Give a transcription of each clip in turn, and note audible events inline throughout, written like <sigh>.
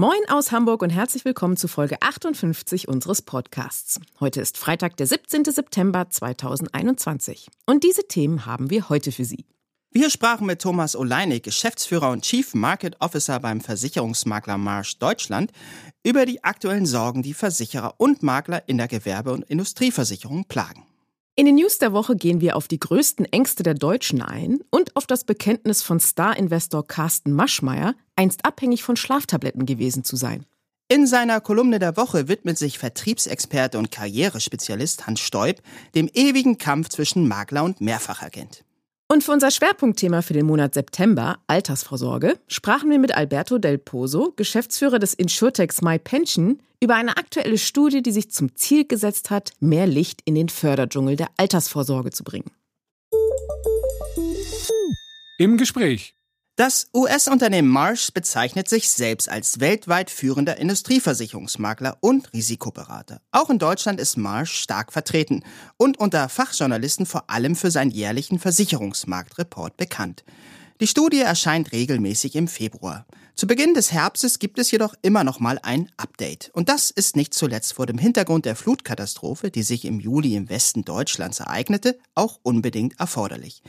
Moin aus Hamburg und herzlich willkommen zu Folge 58 unseres Podcasts. Heute ist Freitag, der 17. September 2021. Und diese Themen haben wir heute für Sie. Wir sprachen mit Thomas Oleinik, Geschäftsführer und Chief Market Officer beim Versicherungsmakler Marsch Deutschland, über die aktuellen Sorgen, die Versicherer und Makler in der Gewerbe- und Industrieversicherung plagen. In den News der Woche gehen wir auf die größten Ängste der Deutschen ein und auf das Bekenntnis von Star-Investor Carsten Maschmeyer, einst abhängig von Schlaftabletten gewesen zu sein. In seiner Kolumne der Woche widmet sich Vertriebsexperte und Karrierespezialist Hans Stoib dem ewigen Kampf zwischen Makler und Mehrfachagent. Und für unser Schwerpunktthema für den Monat September, Altersvorsorge, sprachen wir mit Alberto Del Pozo, Geschäftsführer des Insurtechs My Pension, über eine aktuelle Studie, die sich zum Ziel gesetzt hat, mehr Licht in den Förderdschungel der Altersvorsorge zu bringen. Im Gespräch das US-Unternehmen Marsh bezeichnet sich selbst als weltweit führender Industrieversicherungsmakler und Risikoberater. Auch in Deutschland ist Marsh stark vertreten und unter Fachjournalisten vor allem für seinen jährlichen Versicherungsmarktreport bekannt. Die Studie erscheint regelmäßig im Februar. Zu Beginn des Herbstes gibt es jedoch immer noch mal ein Update. Und das ist nicht zuletzt vor dem Hintergrund der Flutkatastrophe, die sich im Juli im Westen Deutschlands ereignete, auch unbedingt erforderlich.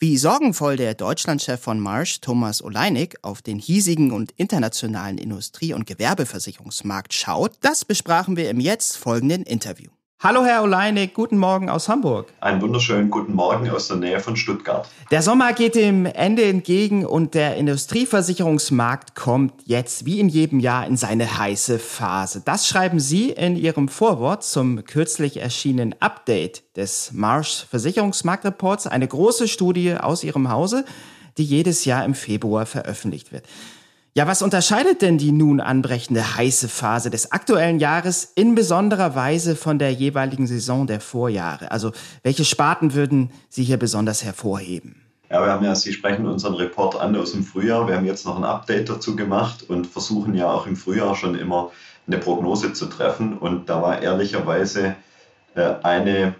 Wie sorgenvoll der Deutschlandchef von Marsh, Thomas Oleinik, auf den hiesigen und internationalen Industrie- und Gewerbeversicherungsmarkt schaut, das besprachen wir im jetzt folgenden Interview. Hallo Herr Oleinik, guten Morgen aus Hamburg. Einen wunderschönen guten Morgen aus der Nähe von Stuttgart. Der Sommer geht dem Ende entgegen und der Industrieversicherungsmarkt kommt jetzt wie in jedem Jahr in seine heiße Phase. Das schreiben Sie in Ihrem Vorwort zum kürzlich erschienenen Update des Marsh Versicherungsmarktreports, eine große Studie aus Ihrem Hause, die jedes Jahr im Februar veröffentlicht wird. Ja, was unterscheidet denn die nun anbrechende heiße Phase des aktuellen Jahres in besonderer Weise von der jeweiligen Saison der Vorjahre? Also welche Sparten würden Sie hier besonders hervorheben? Ja, wir haben ja, Sie sprechen unseren Report an aus dem Frühjahr. Wir haben jetzt noch ein Update dazu gemacht und versuchen ja auch im Frühjahr schon immer eine Prognose zu treffen. Und da war ehrlicherweise äh, eine,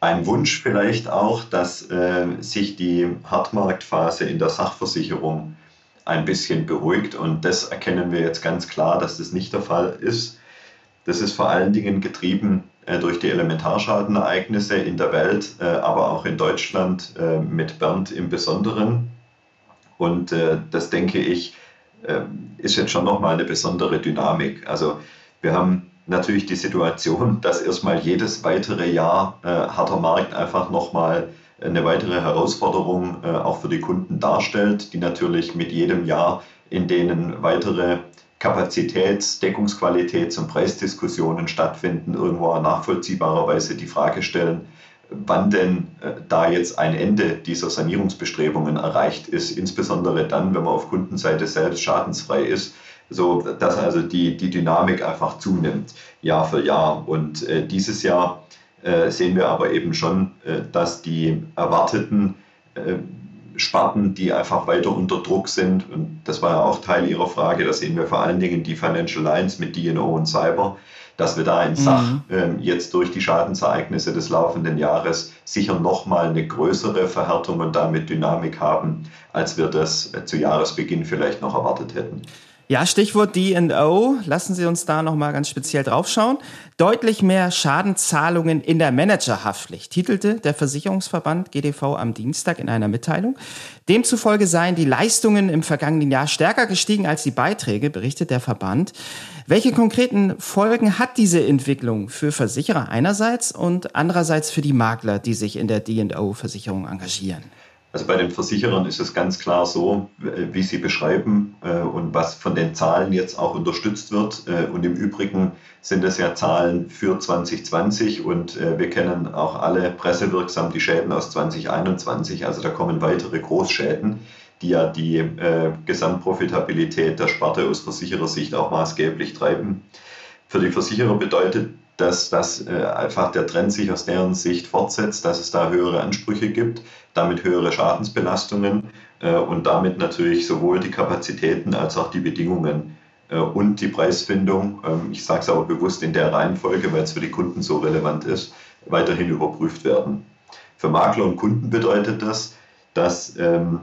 ein Wunsch vielleicht auch, dass äh, sich die Hartmarktphase in der Sachversicherung ein bisschen beruhigt. Und das erkennen wir jetzt ganz klar, dass das nicht der Fall ist. Das ist vor allen Dingen getrieben äh, durch die Elementarschadenereignisse in der Welt, äh, aber auch in Deutschland äh, mit Bernd im Besonderen. Und das denke ich, ist jetzt schon nochmal eine besondere Dynamik. Also wir haben natürlich die Situation, dass erstmal jedes weitere Jahr harter Markt einfach nochmal eine weitere Herausforderung äh, auch für die Kunden darstellt, die natürlich mit jedem Jahr, in denen weitere Kapazitäts-, Deckungsqualitäts- und Preisdiskussionen stattfinden, irgendwo nachvollziehbarerweise die Frage stellen, wann denn äh, da jetzt ein Ende dieser Sanierungsbestrebungen erreicht ist, insbesondere dann, wenn man auf Kundenseite selbst schadensfrei ist, so dass also die, die Dynamik einfach zunimmt, Jahr für Jahr. Und äh, dieses Jahr sehen wir aber eben schon, äh, dass die erwarteten äh, Sparten, die einfach weiter unter Druck sind, und das war ja auch Teil Ihrer Frage, da sehen wir vor allen Dingen die Financial Lines mit DNO und Cyber, dass wir da in Sach mhm. ähm, jetzt durch die Schadensereignisse des laufenden Jahres sicher nochmal eine größere Verhärtung und damit Dynamik haben, als wir das zu Jahresbeginn vielleicht noch erwartet hätten. Ja, Stichwort D&O. Lassen Sie uns da nochmal ganz speziell draufschauen. Deutlich mehr Schadenzahlungen in der Managerhaftpflicht, titelte der Versicherungsverband GDV am Dienstag in einer Mitteilung. Demzufolge seien die Leistungen im vergangenen Jahr stärker gestiegen als die Beiträge, berichtet der Verband. Welche konkreten Folgen hat diese Entwicklung für Versicherer einerseits und andererseits für die Makler, die sich in der D&O-Versicherung engagieren? Also bei den Versicherern ist es ganz klar so, wie Sie beschreiben äh, und was von den Zahlen jetzt auch unterstützt wird. Äh, und im Übrigen sind es ja Zahlen für 2020 und äh, wir kennen auch alle pressewirksam die Schäden aus 2021. Also da kommen weitere Großschäden, die ja die Gesamtprofitabilität der Sparte aus Versicherersicht auch maßgeblich treiben. Für die Versicherer bedeutet dass, dass äh, einfach der Trend sich aus deren Sicht fortsetzt, dass es da höhere Ansprüche gibt, damit höhere Schadensbelastungen äh, und damit natürlich sowohl die Kapazitäten als auch die Bedingungen äh, und die Preisfindung, ähm, ich sage es aber bewusst in der Reihenfolge, weil es für die Kunden so relevant ist, weiterhin überprüft werden. Für Makler und Kunden bedeutet das, dass ähm,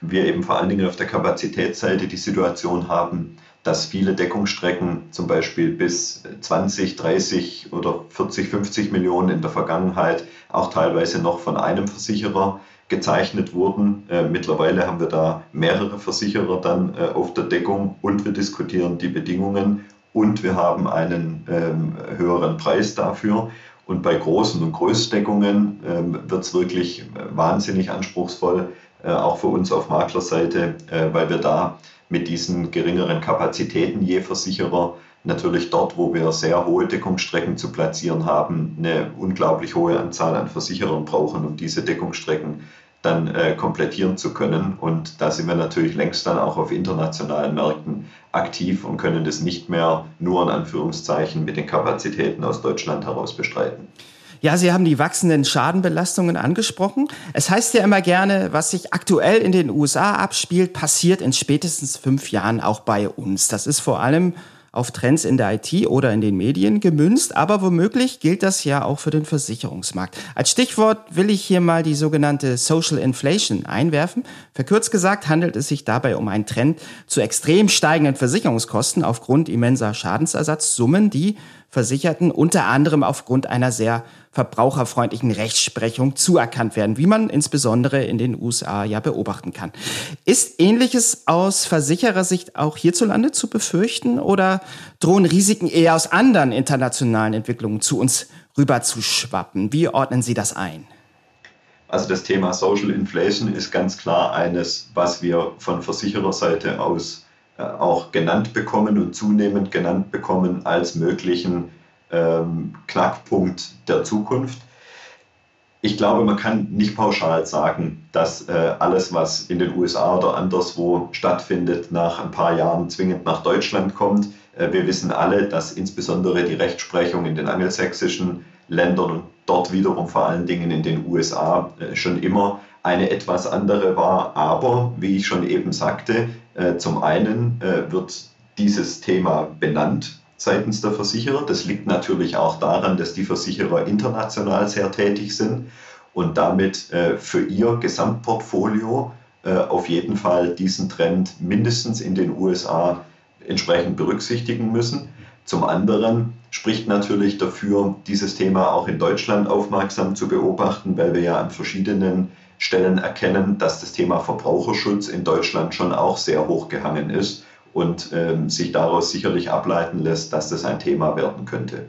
wir eben vor allen Dingen auf der Kapazitätsseite die Situation haben, dass viele Deckungsstrecken zum Beispiel bis 20, 30 oder 40, 50 Millionen in der Vergangenheit auch teilweise noch von einem Versicherer gezeichnet wurden. Äh, mittlerweile haben wir da mehrere Versicherer dann äh, auf der Deckung und wir diskutieren die Bedingungen und wir haben einen ähm, höheren Preis dafür. Und bei großen und Größdeckungen ähm, wird es wirklich wahnsinnig anspruchsvoll, äh, auch für uns auf Maklerseite, weil wir da mit diesen geringeren Kapazitäten je Versicherer natürlich dort, wo wir sehr hohe Deckungsstrecken zu platzieren haben, eine unglaublich hohe Anzahl an Versicherern brauchen, um diese Deckungsstrecken dann äh, komplettieren zu können. Und da sind wir natürlich längst dann auch auf internationalen Märkten aktiv und können das nicht mehr nur in Anführungszeichen mit den Kapazitäten aus Deutschland heraus bestreiten. Ja, Sie haben die wachsenden Schadenbelastungen angesprochen. Es heißt ja immer gerne, was sich aktuell in den USA abspielt, passiert in spätestens fünf Jahren auch bei uns. Das ist vor allem auf Trends in der IT oder in den Medien gemünzt, aber womöglich gilt das ja auch für den Versicherungsmarkt. Als Stichwort will ich hier mal die sogenannte Social Inflation einwerfen. Verkürzt gesagt handelt es sich dabei um einen Trend zu extrem steigenden Versicherungskosten aufgrund immenser Schadensersatzsummen, die Versicherten unter anderem aufgrund einer sehr verbraucherfreundlichen Rechtsprechung zuerkannt werden, wie man insbesondere in den USA ja beobachten kann. Ist Ähnliches aus Versicherersicht auch hierzulande zu befürchten oder drohen Risiken eher aus anderen internationalen Entwicklungen zu uns rüber zu schwappen? Wie ordnen Sie das ein? Also das Thema Social Inflation ist ganz klar eines, was wir von Versichererseite aus auch genannt bekommen und zunehmend genannt bekommen als möglichen ähm, Knackpunkt der Zukunft. Ich glaube, man kann nicht pauschal sagen, dass äh, alles, was in den USA oder anderswo stattfindet, nach ein paar Jahren zwingend nach Deutschland kommt. Äh, wir wissen alle, dass insbesondere die Rechtsprechung in den angelsächsischen Ländern und dort wiederum vor allen Dingen in den USA äh, schon immer eine etwas andere war. Aber, wie ich schon eben sagte, äh, zum einen äh, wird dieses Thema benannt seitens der Versicherer. Das liegt natürlich auch daran, dass die Versicherer international sehr tätig sind und damit äh, für ihr Gesamtportfolio äh, auf jeden Fall diesen Trend mindestens in den USA entsprechend berücksichtigen müssen. Zum anderen spricht natürlich dafür, dieses Thema auch in Deutschland aufmerksam zu beobachten, weil wir ja an verschiedenen Stellen erkennen, dass das Thema Verbraucherschutz in Deutschland schon auch sehr hoch gehangen ist und ähm, sich daraus sicherlich ableiten lässt, dass das ein Thema werden könnte.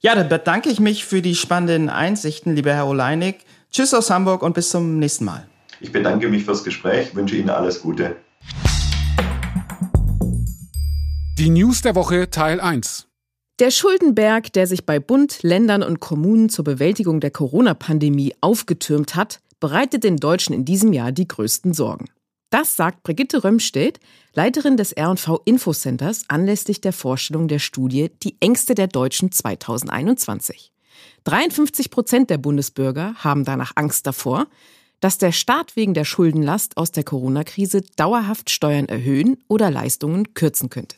Ja, dann bedanke ich mich für die spannenden Einsichten, lieber Herr Oleinik. Tschüss aus Hamburg und bis zum nächsten Mal. Ich bedanke mich fürs Gespräch, wünsche Ihnen alles Gute. Die News der Woche Teil 1. Der Schuldenberg, der sich bei Bund, Ländern und Kommunen zur Bewältigung der Corona-Pandemie aufgetürmt hat, bereitet den Deutschen in diesem Jahr die größten Sorgen. Das sagt Brigitte Römstedt, Leiterin des R&V Infocenters, anlässlich der Vorstellung der Studie Die Ängste der Deutschen 2021. 53 Prozent der Bundesbürger haben danach Angst davor, dass der Staat wegen der Schuldenlast aus der Corona-Krise dauerhaft Steuern erhöhen oder Leistungen kürzen könnte.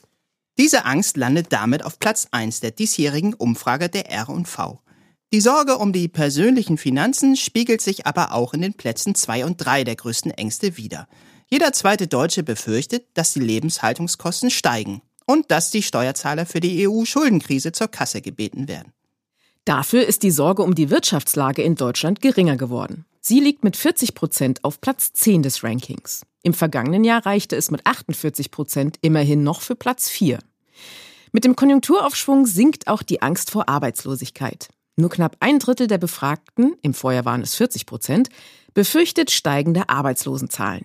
Diese Angst landet damit auf Platz 1 der diesjährigen Umfrage der R&V. Die Sorge um die persönlichen Finanzen spiegelt sich aber auch in den Plätzen 2 und 3 der größten Ängste wider. Jeder zweite Deutsche befürchtet, dass die Lebenshaltungskosten steigen und dass die Steuerzahler für die EU-Schuldenkrise zur Kasse gebeten werden. Dafür ist die Sorge um die Wirtschaftslage in Deutschland geringer geworden. Sie liegt mit 40 Prozent auf Platz 10 des Rankings. Im vergangenen Jahr reichte es mit 48 Prozent immerhin noch für Platz 4. Mit dem Konjunkturaufschwung sinkt auch die Angst vor Arbeitslosigkeit. Nur knapp ein Drittel der Befragten, im Vorjahr waren es 40 Prozent, befürchtet steigende Arbeitslosenzahlen.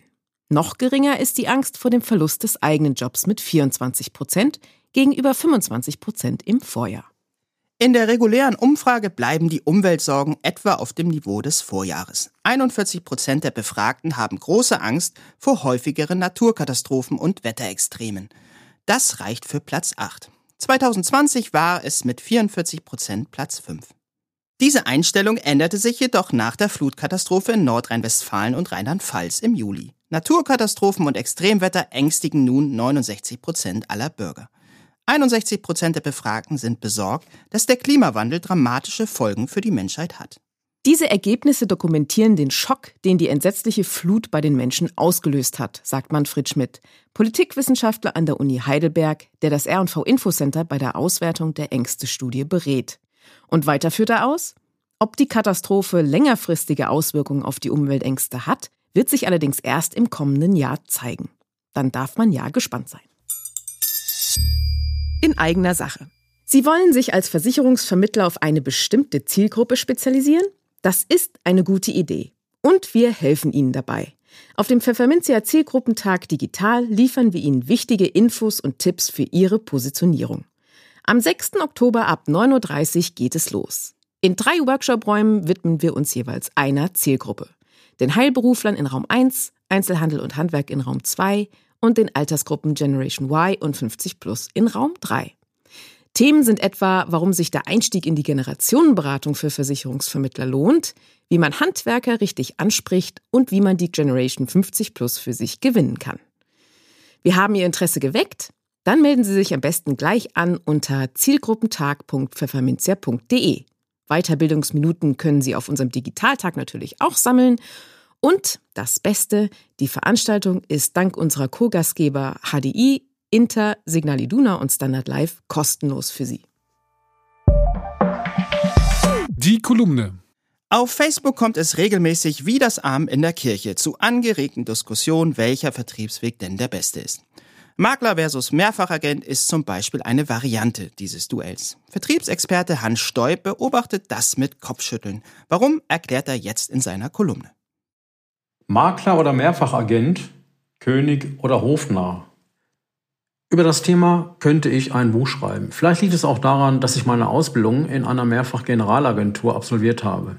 Noch geringer ist die Angst vor dem Verlust des eigenen Jobs mit 24 Prozent gegenüber 25 Prozent im Vorjahr. In der regulären Umfrage bleiben die Umweltsorgen etwa auf dem Niveau des Vorjahres. 41 Prozent der Befragten haben große Angst vor häufigeren Naturkatastrophen und Wetterextremen. Das reicht für Platz 8. 2020 war es mit 44 Prozent Platz 5. Diese Einstellung änderte sich jedoch nach der Flutkatastrophe in Nordrhein-Westfalen und Rheinland-Pfalz im Juli. Naturkatastrophen und Extremwetter ängstigen nun 69 Prozent aller Bürger. 61 Prozent der Befragten sind besorgt, dass der Klimawandel dramatische Folgen für die Menschheit hat. Diese Ergebnisse dokumentieren den Schock, den die entsetzliche Flut bei den Menschen ausgelöst hat, sagt Manfred Schmidt, Politikwissenschaftler an der Uni Heidelberg, der das R&V Infocenter bei der Auswertung der Ängste-Studie berät. Und weiter führt er aus, ob die Katastrophe längerfristige Auswirkungen auf die Umweltängste hat, wird sich allerdings erst im kommenden Jahr zeigen. Dann darf man ja gespannt sein. In eigener Sache. Sie wollen sich als Versicherungsvermittler auf eine bestimmte Zielgruppe spezialisieren? Das ist eine gute Idee. Und wir helfen Ihnen dabei. Auf dem Pfefferminzia Zielgruppentag Digital liefern wir Ihnen wichtige Infos und Tipps für Ihre Positionierung. Am 6. Oktober ab 9.30 Uhr geht es los. In drei Workshop-Räumen widmen wir uns jeweils einer Zielgruppe. Den Heilberuflern in Raum 1, Einzelhandel und Handwerk in Raum 2 und den Altersgruppen Generation Y und 50 Plus in Raum 3. Themen sind etwa, warum sich der Einstieg in die Generationenberatung für Versicherungsvermittler lohnt, wie man Handwerker richtig anspricht und wie man die Generation 50 Plus für sich gewinnen kann. Wir haben Ihr Interesse geweckt? Dann melden Sie sich am besten gleich an unter zielgruppentag.pfefferminzia.de. Weiterbildungsminuten können Sie auf unserem Digitaltag natürlich auch sammeln. Und das Beste, die Veranstaltung ist dank unserer Co-Gastgeber HDI Inter, Signal Iduna und Standard Live kostenlos für Sie. Die Kolumne. Auf Facebook kommt es regelmäßig wie das Arm in der Kirche zu angeregten Diskussionen, welcher Vertriebsweg denn der beste ist. Makler versus Mehrfachagent ist zum Beispiel eine Variante dieses Duells. Vertriebsexperte Hans Steu beobachtet das mit Kopfschütteln. Warum, erklärt er jetzt in seiner Kolumne. Makler oder Mehrfachagent, König oder Hofnarr. Über das Thema könnte ich ein Buch schreiben. Vielleicht liegt es auch daran, dass ich meine Ausbildung in einer Mehrfach-Generalagentur absolviert habe.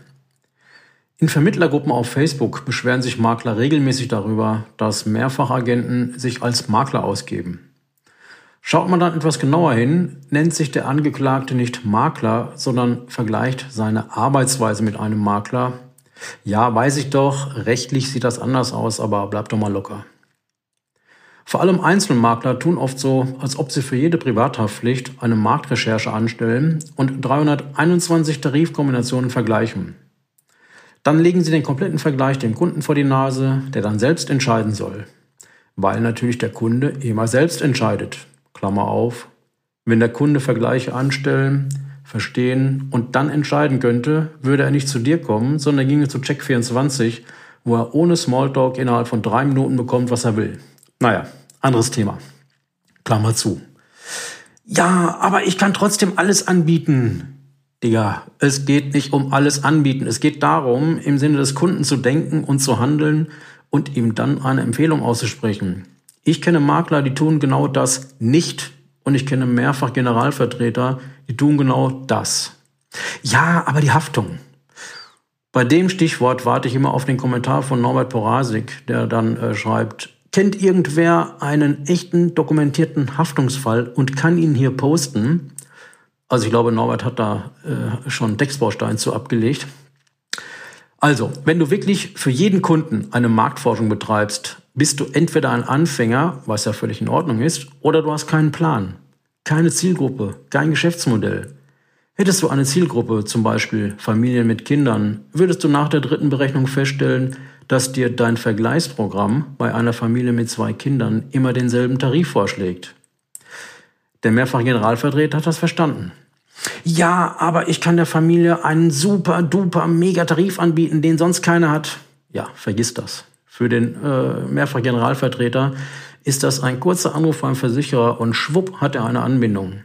In Vermittlergruppen auf Facebook beschweren sich Makler regelmäßig darüber, dass Mehrfachagenten sich als Makler ausgeben. Schaut man dann etwas genauer hin, nennt sich der Angeklagte nicht Makler, sondern vergleicht seine Arbeitsweise mit einem Makler. Ja, weiß ich doch, rechtlich sieht das anders aus, aber bleibt doch mal locker. Vor allem Einzelmakler tun oft so, als ob sie für jede Privathaftpflicht eine Marktrecherche anstellen und 321 Tarifkombinationen vergleichen. Dann legen sie den kompletten Vergleich dem Kunden vor die Nase, der dann selbst entscheiden soll. Weil natürlich der Kunde immer selbst entscheidet. Klammer auf. Wenn der Kunde Vergleiche anstellen, verstehen und dann entscheiden könnte, würde er nicht zu dir kommen, sondern ginge zu Check24, wo er ohne Smalltalk innerhalb von drei Minuten bekommt, was er will. Naja, anderes Thema. Klammer zu. Ja, aber ich kann trotzdem alles anbieten. Digga, es geht nicht um alles anbieten. Es geht darum, im Sinne des Kunden zu denken und zu handeln und ihm dann eine Empfehlung auszusprechen. Ich kenne Makler, die tun genau das nicht. Und ich kenne mehrfach Generalvertreter, die tun genau das. Ja, aber die Haftung. Bei dem Stichwort warte ich immer auf den Kommentar von Norbert Porasik, der dann äh, schreibt, Kennt irgendwer einen echten dokumentierten Haftungsfall und kann ihn hier posten? Also ich glaube, Norbert hat da äh, schon einen Textbaustein zu abgelegt. Also, wenn du wirklich für jeden Kunden eine Marktforschung betreibst, bist du entweder ein Anfänger, was ja völlig in Ordnung ist, oder du hast keinen Plan, keine Zielgruppe, kein Geschäftsmodell. Hättest du eine Zielgruppe, zum Beispiel Familien mit Kindern, würdest du nach der dritten Berechnung feststellen, dass dir dein Vergleichsprogramm bei einer Familie mit zwei Kindern immer denselben Tarif vorschlägt. Der mehrfache Generalvertreter hat das verstanden. Ja, aber ich kann der Familie einen super duper mega Tarif anbieten, den sonst keiner hat. Ja, vergiss das. Für den äh, mehrfach Generalvertreter ist das ein kurzer Anruf beim Versicherer und schwupp hat er eine Anbindung.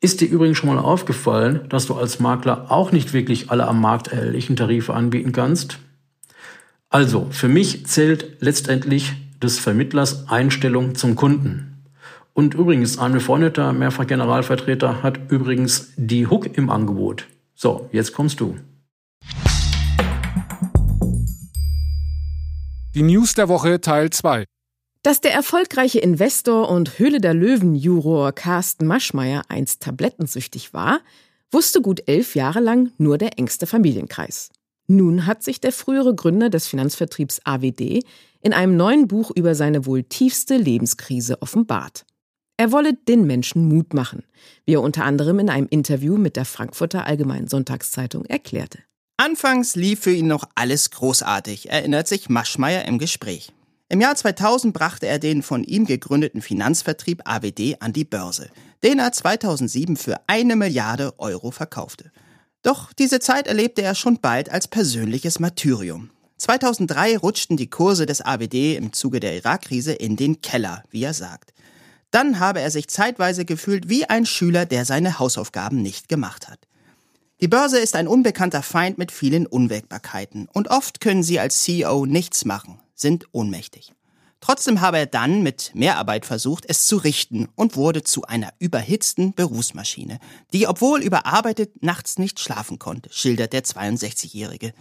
Ist dir übrigens schon mal aufgefallen, dass du als Makler auch nicht wirklich alle am Markt erhältlichen Tarife anbieten kannst? Also, für mich zählt letztendlich des Vermittlers Einstellung zum Kunden. Und übrigens, ein befreundeter Mehrfach-Generalvertreter hat übrigens die Hook im Angebot. So, jetzt kommst du. Die News der Woche Teil 2. Dass der erfolgreiche Investor und Höhle der Löwen-Juror Carsten Maschmeyer einst tablettensüchtig war, wusste gut elf Jahre lang nur der engste Familienkreis. Nun hat sich der frühere Gründer des Finanzvertriebs AWD in einem neuen Buch über seine wohl tiefste Lebenskrise offenbart. Er wolle den Menschen Mut machen, wie er unter anderem in einem Interview mit der Frankfurter Allgemeinen Sonntagszeitung erklärte. Anfangs lief für ihn noch alles großartig, erinnert sich Maschmeyer im Gespräch. Im Jahr 2000 brachte er den von ihm gegründeten Finanzvertrieb AWD an die Börse, den er 2007 für eine Milliarde Euro verkaufte. Doch diese Zeit erlebte er schon bald als persönliches Martyrium. 2003 rutschten die Kurse des AWD im Zuge der Irakkrise in den Keller, wie er sagt. Dann habe er sich zeitweise gefühlt wie ein Schüler, der seine Hausaufgaben nicht gemacht hat. Die Börse ist ein unbekannter Feind mit vielen Unwägbarkeiten und oft können sie als CEO nichts machen, sind ohnmächtig. Trotzdem habe er dann mit Mehrarbeit versucht, es zu richten und wurde zu einer überhitzten Berufsmaschine, die, obwohl überarbeitet, nachts nicht schlafen konnte, schildert der 62-Jährige.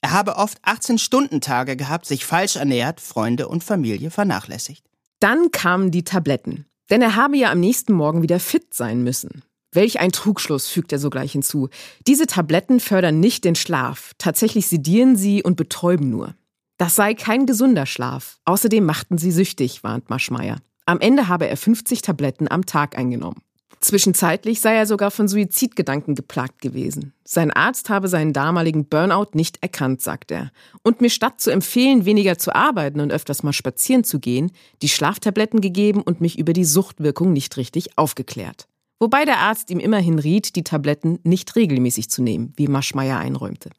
Er habe oft 18-Stunden-Tage gehabt, sich falsch ernährt, Freunde und Familie vernachlässigt. Dann kamen die Tabletten. Denn er habe ja am nächsten Morgen wieder fit sein müssen. Welch ein Trugschluss, fügt er sogleich hinzu. Diese Tabletten fördern nicht den Schlaf. Tatsächlich sedieren sie und betäuben nur. Das sei kein gesunder Schlaf. Außerdem machten sie süchtig, warnt Maschmeyer. Am Ende habe er 50 Tabletten am Tag eingenommen. Zwischenzeitlich sei er sogar von Suizidgedanken geplagt gewesen. Sein Arzt habe seinen damaligen Burnout nicht erkannt, sagt er. Und mir statt zu empfehlen, weniger zu arbeiten und öfters mal spazieren zu gehen, die Schlaftabletten gegeben und mich über die Suchtwirkung nicht richtig aufgeklärt. Wobei der Arzt ihm immerhin riet, die Tabletten nicht regelmäßig zu nehmen, wie Maschmeyer einräumte.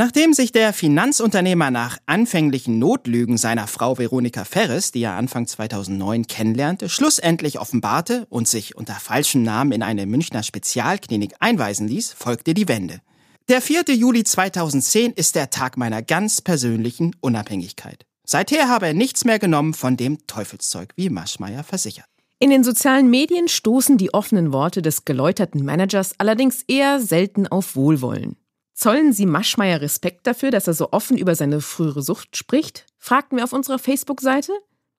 Nachdem sich der Finanzunternehmer nach anfänglichen Notlügen seiner Frau Veronika Ferres, die er Anfang 2009 kennenlernte, schlussendlich offenbarte und sich unter falschem Namen in eine Münchner Spezialklinik einweisen ließ, folgte die Wende. Der 4. Juli 2010 ist der Tag meiner ganz persönlichen Unabhängigkeit. Seither habe er nichts mehr genommen von dem Teufelszeug, wie Maschmeyer versichert. In den sozialen Medien stoßen die offenen Worte des geläuterten Managers allerdings eher selten auf Wohlwollen. Zollen Sie Maschmeyer Respekt dafür, dass er so offen über seine frühere Sucht spricht? fragten wir auf unserer Facebook-Seite.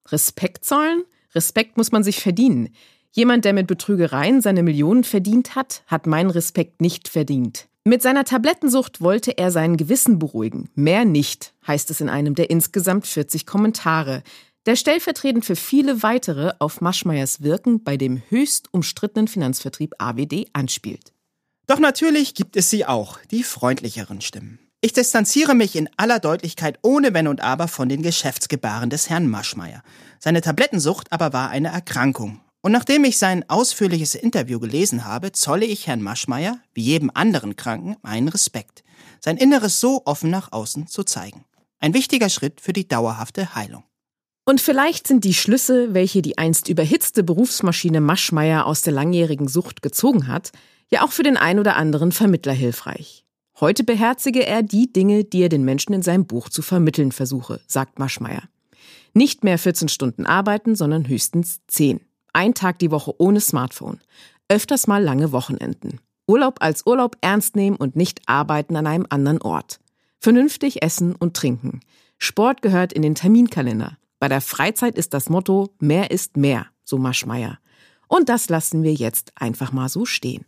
Respekt zollen? Respekt muss man sich verdienen. Jemand, der mit Betrügereien seine Millionen verdient hat, hat meinen Respekt nicht verdient. Mit seiner Tablettensucht wollte er sein Gewissen beruhigen. Mehr nicht, heißt es in einem der insgesamt 40 Kommentare, der stellvertretend für viele weitere auf Maschmeyers Wirken bei dem höchst umstrittenen Finanzvertrieb AWD anspielt. Doch natürlich gibt es sie auch, die freundlicheren Stimmen. Ich distanziere mich in aller Deutlichkeit ohne Wenn und Aber von den Geschäftsgebaren des Herrn Maschmeyer. Seine Tablettensucht aber war eine Erkrankung. Und nachdem ich sein ausführliches Interview gelesen habe, zolle ich Herrn Maschmeyer, wie jedem anderen Kranken, meinen Respekt, sein Inneres so offen nach außen zu zeigen. Ein wichtiger Schritt für die dauerhafte Heilung. Und vielleicht sind die Schlüsse, welche die einst überhitzte Berufsmaschine Maschmeyer aus der langjährigen Sucht gezogen hat, ja auch für den ein oder anderen Vermittler hilfreich. Heute beherzige er die Dinge, die er den Menschen in seinem Buch zu vermitteln versuche, sagt Maschmeyer. Nicht mehr 14 Stunden arbeiten, sondern höchstens 10. Ein Tag die Woche ohne Smartphone. Öfters mal lange Wochenenden. Urlaub als Urlaub ernst nehmen und nicht arbeiten an einem anderen Ort. Vernünftig essen und trinken. Sport gehört in den Terminkalender. Bei der Freizeit ist das Motto mehr ist mehr, so Maschmeyer. Und das lassen wir jetzt einfach mal so stehen.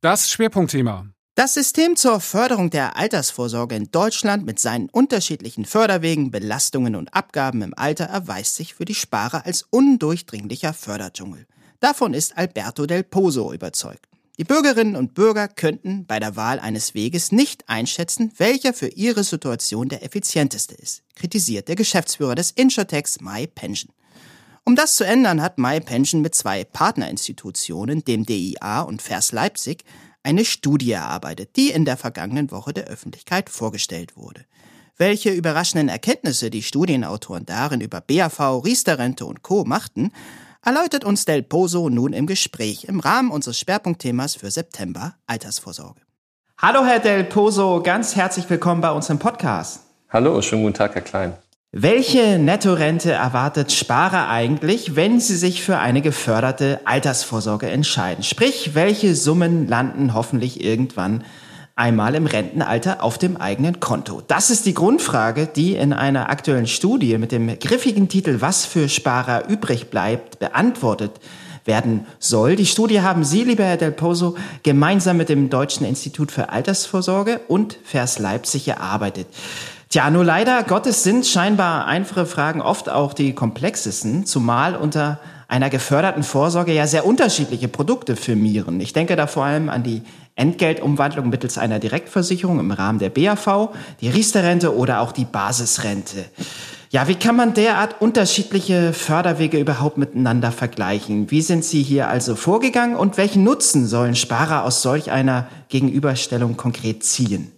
Das Schwerpunktthema. Das System zur Förderung der Altersvorsorge in Deutschland mit seinen unterschiedlichen Förderwegen, Belastungen und Abgaben im Alter erweist sich für die Sparer als undurchdringlicher Förderdschungel. Davon ist Alberto del Pozo überzeugt. Die Bürgerinnen und Bürger könnten bei der Wahl eines Weges nicht einschätzen, welcher für ihre Situation der effizienteste ist, kritisiert der Geschäftsführer des Insurtechs MyPension. Um das zu ändern, hat MyPension mit zwei Partnerinstitutionen, dem DIA und Vers Leipzig, eine Studie erarbeitet, die in der vergangenen Woche der Öffentlichkeit vorgestellt wurde. Welche überraschenden Erkenntnisse die Studienautoren darin über BAV, Riester-Rente und Co. machten, erläutert uns Del Pozo nun im Gespräch im Rahmen unseres Schwerpunktthemas für September Altersvorsorge. Hallo Herr Del Pozo, ganz herzlich willkommen bei uns im Podcast. Hallo, schönen guten Tag, Herr Klein. Welche Nettorente erwartet Sparer eigentlich, wenn sie sich für eine geförderte Altersvorsorge entscheiden? Sprich, welche Summen landen hoffentlich irgendwann einmal im Rentenalter auf dem eigenen Konto? Das ist die Grundfrage, die in einer aktuellen Studie mit dem griffigen Titel Was für Sparer übrig bleibt beantwortet werden soll. Die Studie haben Sie, lieber Herr Del Pozo, gemeinsam mit dem Deutschen Institut für Altersvorsorge und Vers Leipzig erarbeitet. Tja, nur leider Gottes sind scheinbar einfache Fragen oft auch die komplexesten, zumal unter einer geförderten Vorsorge ja sehr unterschiedliche Produkte firmieren. Ich denke da vor allem an die Entgeltumwandlung mittels einer Direktversicherung im Rahmen der BAV, die Riester-Rente oder auch die Basisrente. Ja, wie kann man derart unterschiedliche Förderwege überhaupt miteinander vergleichen? Wie sind Sie hier also vorgegangen und welchen Nutzen sollen Sparer aus solch einer Gegenüberstellung konkret ziehen?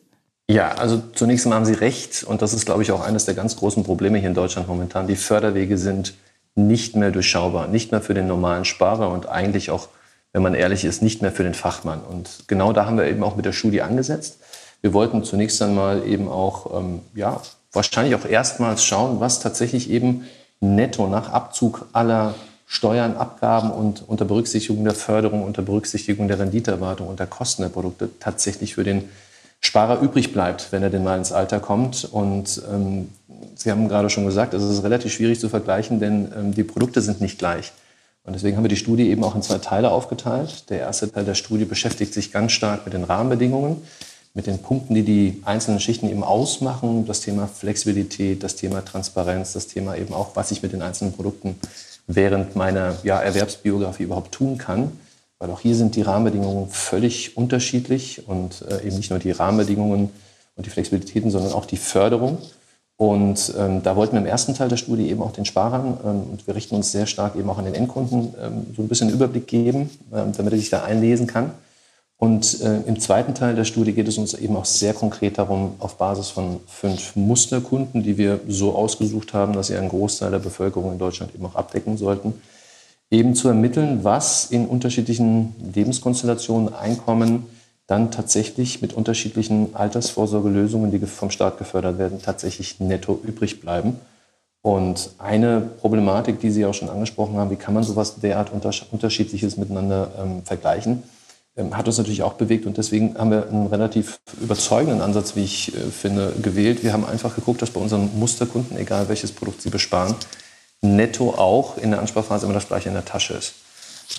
Ja, also zunächst einmal haben Sie recht und das ist, glaube ich, auch eines der ganz großen Probleme hier in Deutschland momentan. Die Förderwege sind nicht mehr durchschaubar, nicht mehr für den normalen Sparer und eigentlich auch, wenn man ehrlich ist, nicht mehr für den Fachmann. Und genau da haben wir eben auch mit der Studie angesetzt. Wir wollten zunächst einmal eben auch ähm, ja, wahrscheinlich auch erstmals schauen, was tatsächlich eben netto nach Abzug aller Steuern, Abgaben und unter Berücksichtigung der Förderung, unter Berücksichtigung der Renditeerwartung und der Kosten der Produkte tatsächlich für den Sparer übrig bleibt, wenn er denn mal ins Alter kommt. Und ähm, Sie haben gerade schon gesagt, es ist relativ schwierig zu vergleichen, denn ähm, die Produkte sind nicht gleich. Und deswegen haben wir die Studie eben auch in zwei Teile aufgeteilt. Der erste Teil der Studie beschäftigt sich ganz stark mit den Rahmenbedingungen mit den Punkten, die die einzelnen Schichten eben ausmachen, das Thema Flexibilität, das Thema Transparenz, das Thema eben auch, was ich mit den einzelnen Produkten während meiner ja, Erwerbsbiografie überhaupt tun kann. Weil auch hier sind die Rahmenbedingungen völlig unterschiedlich und äh, eben nicht nur die Rahmenbedingungen und die Flexibilitäten, sondern auch die Förderung. Und ähm, da wollten wir im ersten Teil der Studie eben auch den Sparern, ähm, und wir richten uns sehr stark eben auch an den Endkunden, ähm, so ein bisschen Überblick geben, ähm, damit er sich da einlesen kann. Und äh, im zweiten Teil der Studie geht es uns eben auch sehr konkret darum, auf Basis von fünf Musterkunden, die wir so ausgesucht haben, dass sie einen Großteil der Bevölkerung in Deutschland eben auch abdecken sollten, eben zu ermitteln, was in unterschiedlichen Lebenskonstellationen, Einkommen dann tatsächlich mit unterschiedlichen Altersvorsorgelösungen, die vom Staat gefördert werden, tatsächlich netto übrig bleiben. Und eine Problematik, die Sie auch schon angesprochen haben, wie kann man sowas derart unterschiedliches miteinander ähm, vergleichen? Ähm, hat uns natürlich auch bewegt und deswegen haben wir einen relativ überzeugenden Ansatz, wie ich äh, finde, gewählt. Wir haben einfach geguckt, dass bei unseren Musterkunden, egal welches Produkt sie besparen, netto auch in der Ansparphase immer das gleiche in der Tasche ist.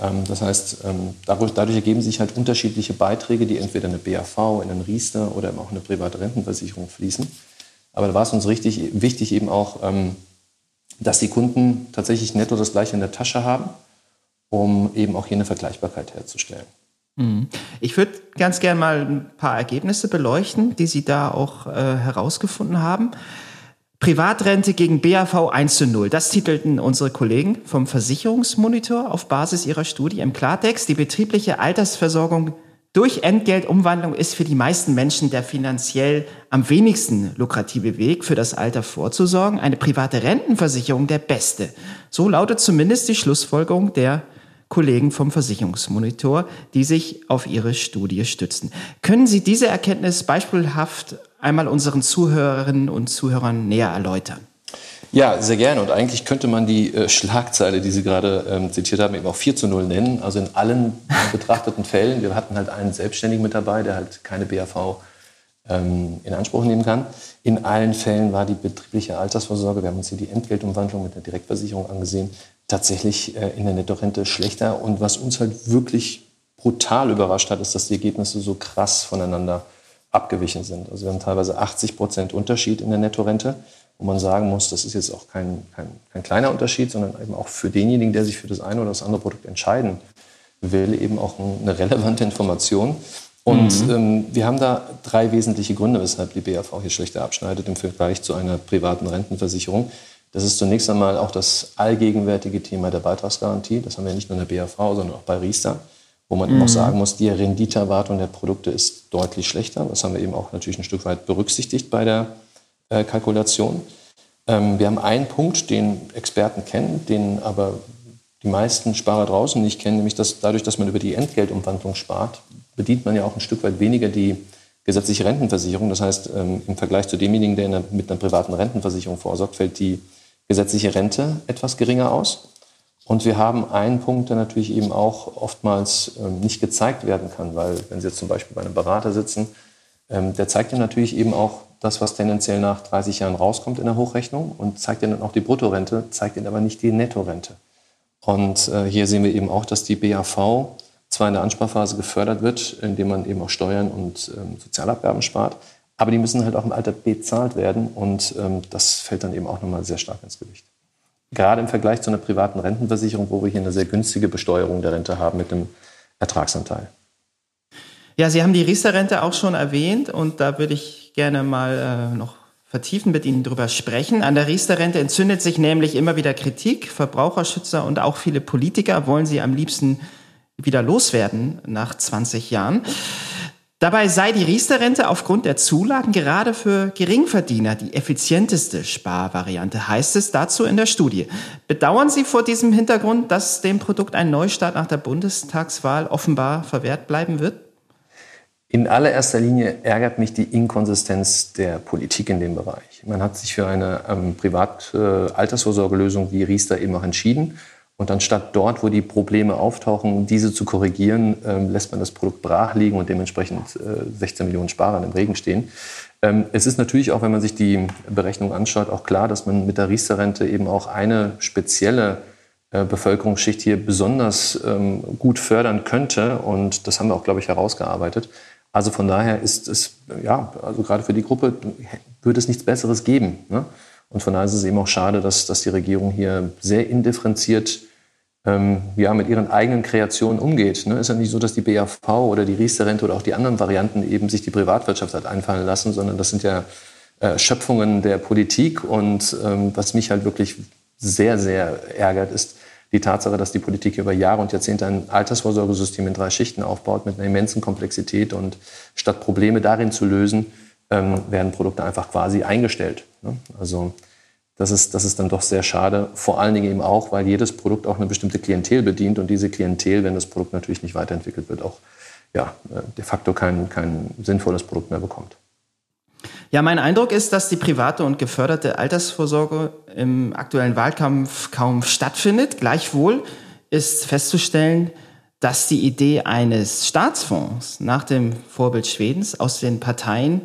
Ähm, das heißt, ähm, dadurch, ergeben sich halt unterschiedliche Beiträge, die entweder in eine BAV, in einen Riester oder eben auch in eine private Rentenversicherung fließen. Aber da war es uns richtig wichtig eben auch, dass die Kunden tatsächlich netto das gleiche in der Tasche haben, um eben auch hier eine Vergleichbarkeit herzustellen. Mhm. Ich würde ganz gerne mal ein paar Ergebnisse beleuchten, die Sie da auch äh, herausgefunden haben. Privatrente gegen BAV 1 zu 0. Das titelten unsere Kollegen vom Versicherungsmonitor auf Basis ihrer Studie im Klartext. Die betriebliche Altersversorgung durch Entgeltumwandlung ist für die meisten Menschen der finanziell am wenigsten lukrative Weg, für das Alter vorzusorgen. Eine private Rentenversicherung der beste. So lautet zumindest die Schlussfolgerung der Kollegen vom Versicherungsmonitor, die sich auf ihre Studie stützen. Können Sie diese Erkenntnis beispielhaft einmal unseren Zuhörerinnen und Zuhörern näher erläutern? Ja, sehr gerne. Und eigentlich könnte man die äh, Schlagzeile, die Sie gerade ähm, zitiert haben, eben auch 4 zu 0 nennen. Also in allen <laughs> betrachteten Fällen. Wir hatten halt einen Selbstständigen mit dabei, der halt keine BAV ähm, in Anspruch nehmen kann. In allen Fällen war die betriebliche Altersvorsorge, wir haben uns hier die Entgeltumwandlung mit der Direktversicherung angesehen, tatsächlich äh, in der Nettorente schlechter. Und was uns halt wirklich brutal überrascht hat, ist, dass die Ergebnisse so krass voneinander abgewichen sind. Also wir haben teilweise 80 Prozent Unterschied in der Nettorente, wo man sagen muss, das ist jetzt auch kein, kein, kein kleiner Unterschied, sondern eben auch für denjenigen, der sich für das eine oder das andere Produkt entscheiden will, eben auch eine relevante Information. Und mhm. ähm, wir haben da drei wesentliche Gründe, weshalb die BAV hier schlechter abschneidet im Vergleich zu einer privaten Rentenversicherung. Das ist zunächst einmal auch das allgegenwärtige Thema der Beitragsgarantie. Das haben wir nicht nur in der BAV, sondern auch bei Riester, wo man mhm. auch sagen muss, die Renditeerwartung der Produkte ist deutlich schlechter. Das haben wir eben auch natürlich ein Stück weit berücksichtigt bei der äh, Kalkulation. Ähm, wir haben einen Punkt, den Experten kennen, den aber die meisten Sparer draußen nicht kennen, nämlich dass dadurch, dass man über die Entgeltumwandlung spart, bedient man ja auch ein Stück weit weniger die gesetzliche Rentenversicherung. Das heißt, ähm, im Vergleich zu demjenigen, der mit einer privaten Rentenversicherung vorsorgt, fällt die gesetzliche Rente etwas geringer aus. Und wir haben einen Punkt, der natürlich eben auch oftmals ähm, nicht gezeigt werden kann, weil wenn Sie jetzt zum Beispiel bei einem Berater sitzen, Ähm, der zeigt Ihnen natürlich eben auch das, was tendenziell nach 30 Jahren rauskommt in der Hochrechnung und zeigt Ihnen dann auch die Bruttorente, zeigt Ihnen aber nicht die Nettorente. Und äh, hier sehen wir eben auch, dass die BAV zwar in der Ansparphase gefördert wird, indem man eben auch Steuern und ähm, Sozialabgaben spart, aber die müssen halt auch im Alter bezahlt werden und ähm, das fällt dann eben auch nochmal sehr stark ins Gewicht. Gerade im Vergleich zu einer privaten Rentenversicherung, wo wir hier eine sehr günstige Besteuerung der Rente haben mit einem Ertragsanteil. Ja, Sie haben die Riester-Rente auch schon erwähnt und da würde ich gerne mal äh, noch vertiefen mit Ihnen drüber sprechen. An der Riester-Rente entzündet sich nämlich immer wieder Kritik. Verbraucherschützer und auch viele Politiker wollen sie am liebsten wieder loswerden nach 20 Jahren. Dabei sei die Riester-Rente aufgrund der Zulagen gerade für Geringverdiener die effizienteste Sparvariante, heißt es dazu in der Studie. Bedauern Sie vor diesem Hintergrund, dass dem Produkt ein Neustart nach der Bundestagswahl offenbar verwehrt bleiben wird? In allererster Linie ärgert mich die Inkonsistenz der Politik in dem Bereich. Man hat sich für eine ähm, Privat-Altersvorsorgelösung äh, wie Riester eben auch entschieden. Und anstatt dort, wo die Probleme auftauchen, diese zu korrigieren, ähm, lässt man das Produkt brach liegen und dementsprechend äh, 16 Millionen Sparern im Regen stehen. Ähm, es ist natürlich auch, wenn man sich die Berechnung anschaut, auch klar, dass man mit der Riester-Rente eben auch eine spezielle äh, Bevölkerungsschicht hier besonders ähm, gut fördern könnte. Und das haben wir auch, glaube ich, herausgearbeitet. Also von daher ist es, ja, also gerade für die Gruppe würde es nichts Besseres geben. Ne? Und von daher ist es eben auch schade, dass, dass die Regierung hier sehr indifferenziert ähm, ja, mit ihren eigenen Kreationen umgeht. Ne? Ist ja nicht so, dass die BAV oder die Riester-Rente oder auch die anderen Varianten eben sich die Privatwirtschaft hat einfallen lassen, sondern das sind ja äh, Schöpfungen der Politik. Und ähm, was mich halt wirklich sehr, sehr ärgert, ist die Tatsache, dass die Politik über Jahre und Jahrzehnte ein Altersvorsorgesystem in drei Schichten aufbaut mit einer immensen Komplexität und statt Probleme darin zu lösen, ähm, werden Produkte einfach quasi eingestellt. Ne? Also das ist, das ist dann doch sehr schade. Vor allen Dingen eben auch, weil jedes Produkt auch eine bestimmte Klientel bedient und diese Klientel, wenn das Produkt natürlich nicht weiterentwickelt wird, auch ja, äh, de facto kein, kein sinnvolles Produkt mehr bekommt. Ja, mein Eindruck ist, dass die private und geförderte Altersvorsorge im aktuellen Wahlkampf kaum stattfindet. Gleichwohl ist festzustellen, dass die Idee eines Staatsfonds nach dem Vorbild Schwedens aus den Parteien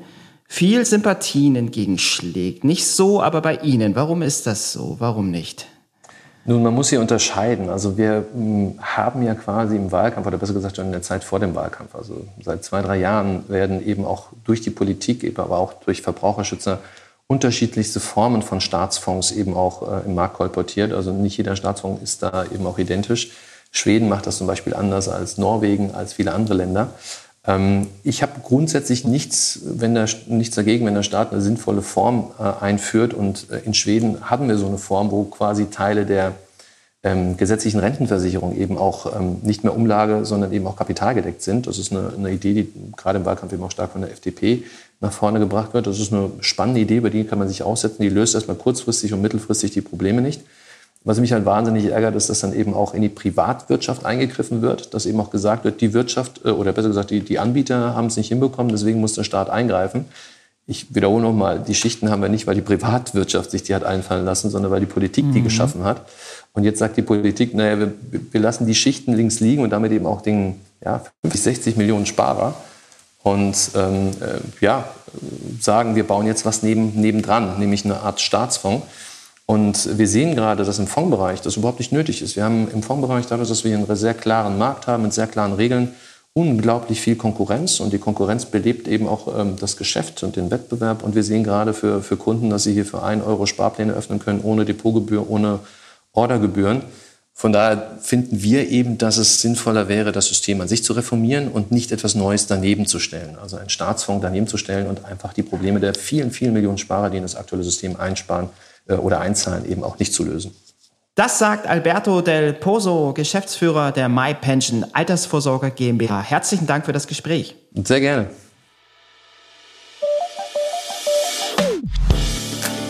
viel Sympathien entgegenschlägt. Nicht so, aber bei Ihnen. Warum ist das so? Warum nicht? Nun, man muss hier unterscheiden. Also wir hm, haben ja quasi im Wahlkampf, oder besser gesagt schon in der Zeit vor dem Wahlkampf, also seit zwei, drei Jahren werden eben auch durch die Politik, aber auch durch Verbraucherschützer unterschiedlichste Formen von Staatsfonds eben auch äh, im Markt kolportiert. Also nicht jeder Staatsfonds ist da eben auch identisch. Schweden macht das zum Beispiel anders als Norwegen, als viele andere Länder. Ähm, ich habe grundsätzlich nichts, wenn der, nichts dagegen, wenn der Staat eine sinnvolle Form äh, einführt. Und äh, in Schweden hatten wir so eine Form, wo quasi Teile der ähm, gesetzlichen Rentenversicherung eben auch ähm, nicht mehr Umlage, sondern eben auch kapitalgedeckt sind. Das ist eine, eine, Idee, die gerade im Wahlkampf eben auch stark von der FDP nach vorne gebracht wird. Das ist eine spannende Idee, über die kann man sich aussetzen. Die löst erstmal kurzfristig und mittelfristig die Probleme nicht. Was mich halt wahnsinnig ärgert, ist, dass dann eben auch in die Privatwirtschaft eingegriffen wird, dass eben auch gesagt wird, die Wirtschaft äh, oder besser gesagt die, die Anbieter haben es nicht hinbekommen, deswegen muss der Staat eingreifen. Ich wiederhole nochmal, die Schichten haben wir nicht, weil die Privatwirtschaft sich die hat einfallen lassen, sondern weil die Politik die mhm. geschaffen hat. Und jetzt sagt die Politik, naja, wir, wir lassen die Schichten links liegen und damit eben auch den ja, 50, 60 Millionen Sparer und ähm, äh, ja, sagen, wir bauen jetzt was neben, nebendran, nämlich eine Art Staatsfonds. Und wir sehen gerade, dass im Fondsbereich das überhaupt nicht nötig ist. Wir haben im Fondsbereich dadurch, dass wir einen sehr klaren Markt haben mit sehr klaren Regeln, unglaublich viel Konkurrenz. Und die Konkurrenz belebt eben auch ähm, das Geschäft und den Wettbewerb. Und wir sehen gerade für, für Kunden, dass sie hier für einen Euro Sparpläne öffnen können, ohne Depotgebühr, ohne Ordergebühren. Von daher finden wir eben, dass es sinnvoller wäre, das System an sich zu reformieren und nicht etwas Neues daneben zu stellen. Also einen Staatsfonds daneben zu stellen und einfach die Probleme der vielen, vielen Millionen Sparer, die in das aktuelle System einsparen, oder einzahlen, eben auch nicht zu lösen. Das sagt Alberto Del Pozo, Geschäftsführer der MyPension Altersvorsorge GmbH. Herzlichen Dank für das Gespräch. Sehr gerne.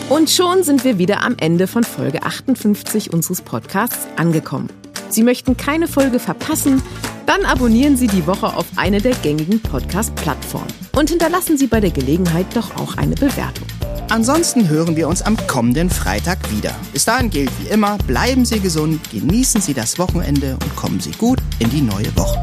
Und schon sind wir wieder am Ende von Folge 58 unseres Podcasts angekommen. Sie möchten keine Folge verpassen? Dann abonnieren Sie die Woche auf eine der gängigen Podcast-Plattformen und hinterlassen Sie bei der Gelegenheit doch auch eine Bewertung. Ansonsten hören wir uns am kommenden Freitag wieder. Bis dahin gilt wie immer, bleiben Sie gesund, genießen Sie das Wochenende und kommen Sie gut in die neue Woche.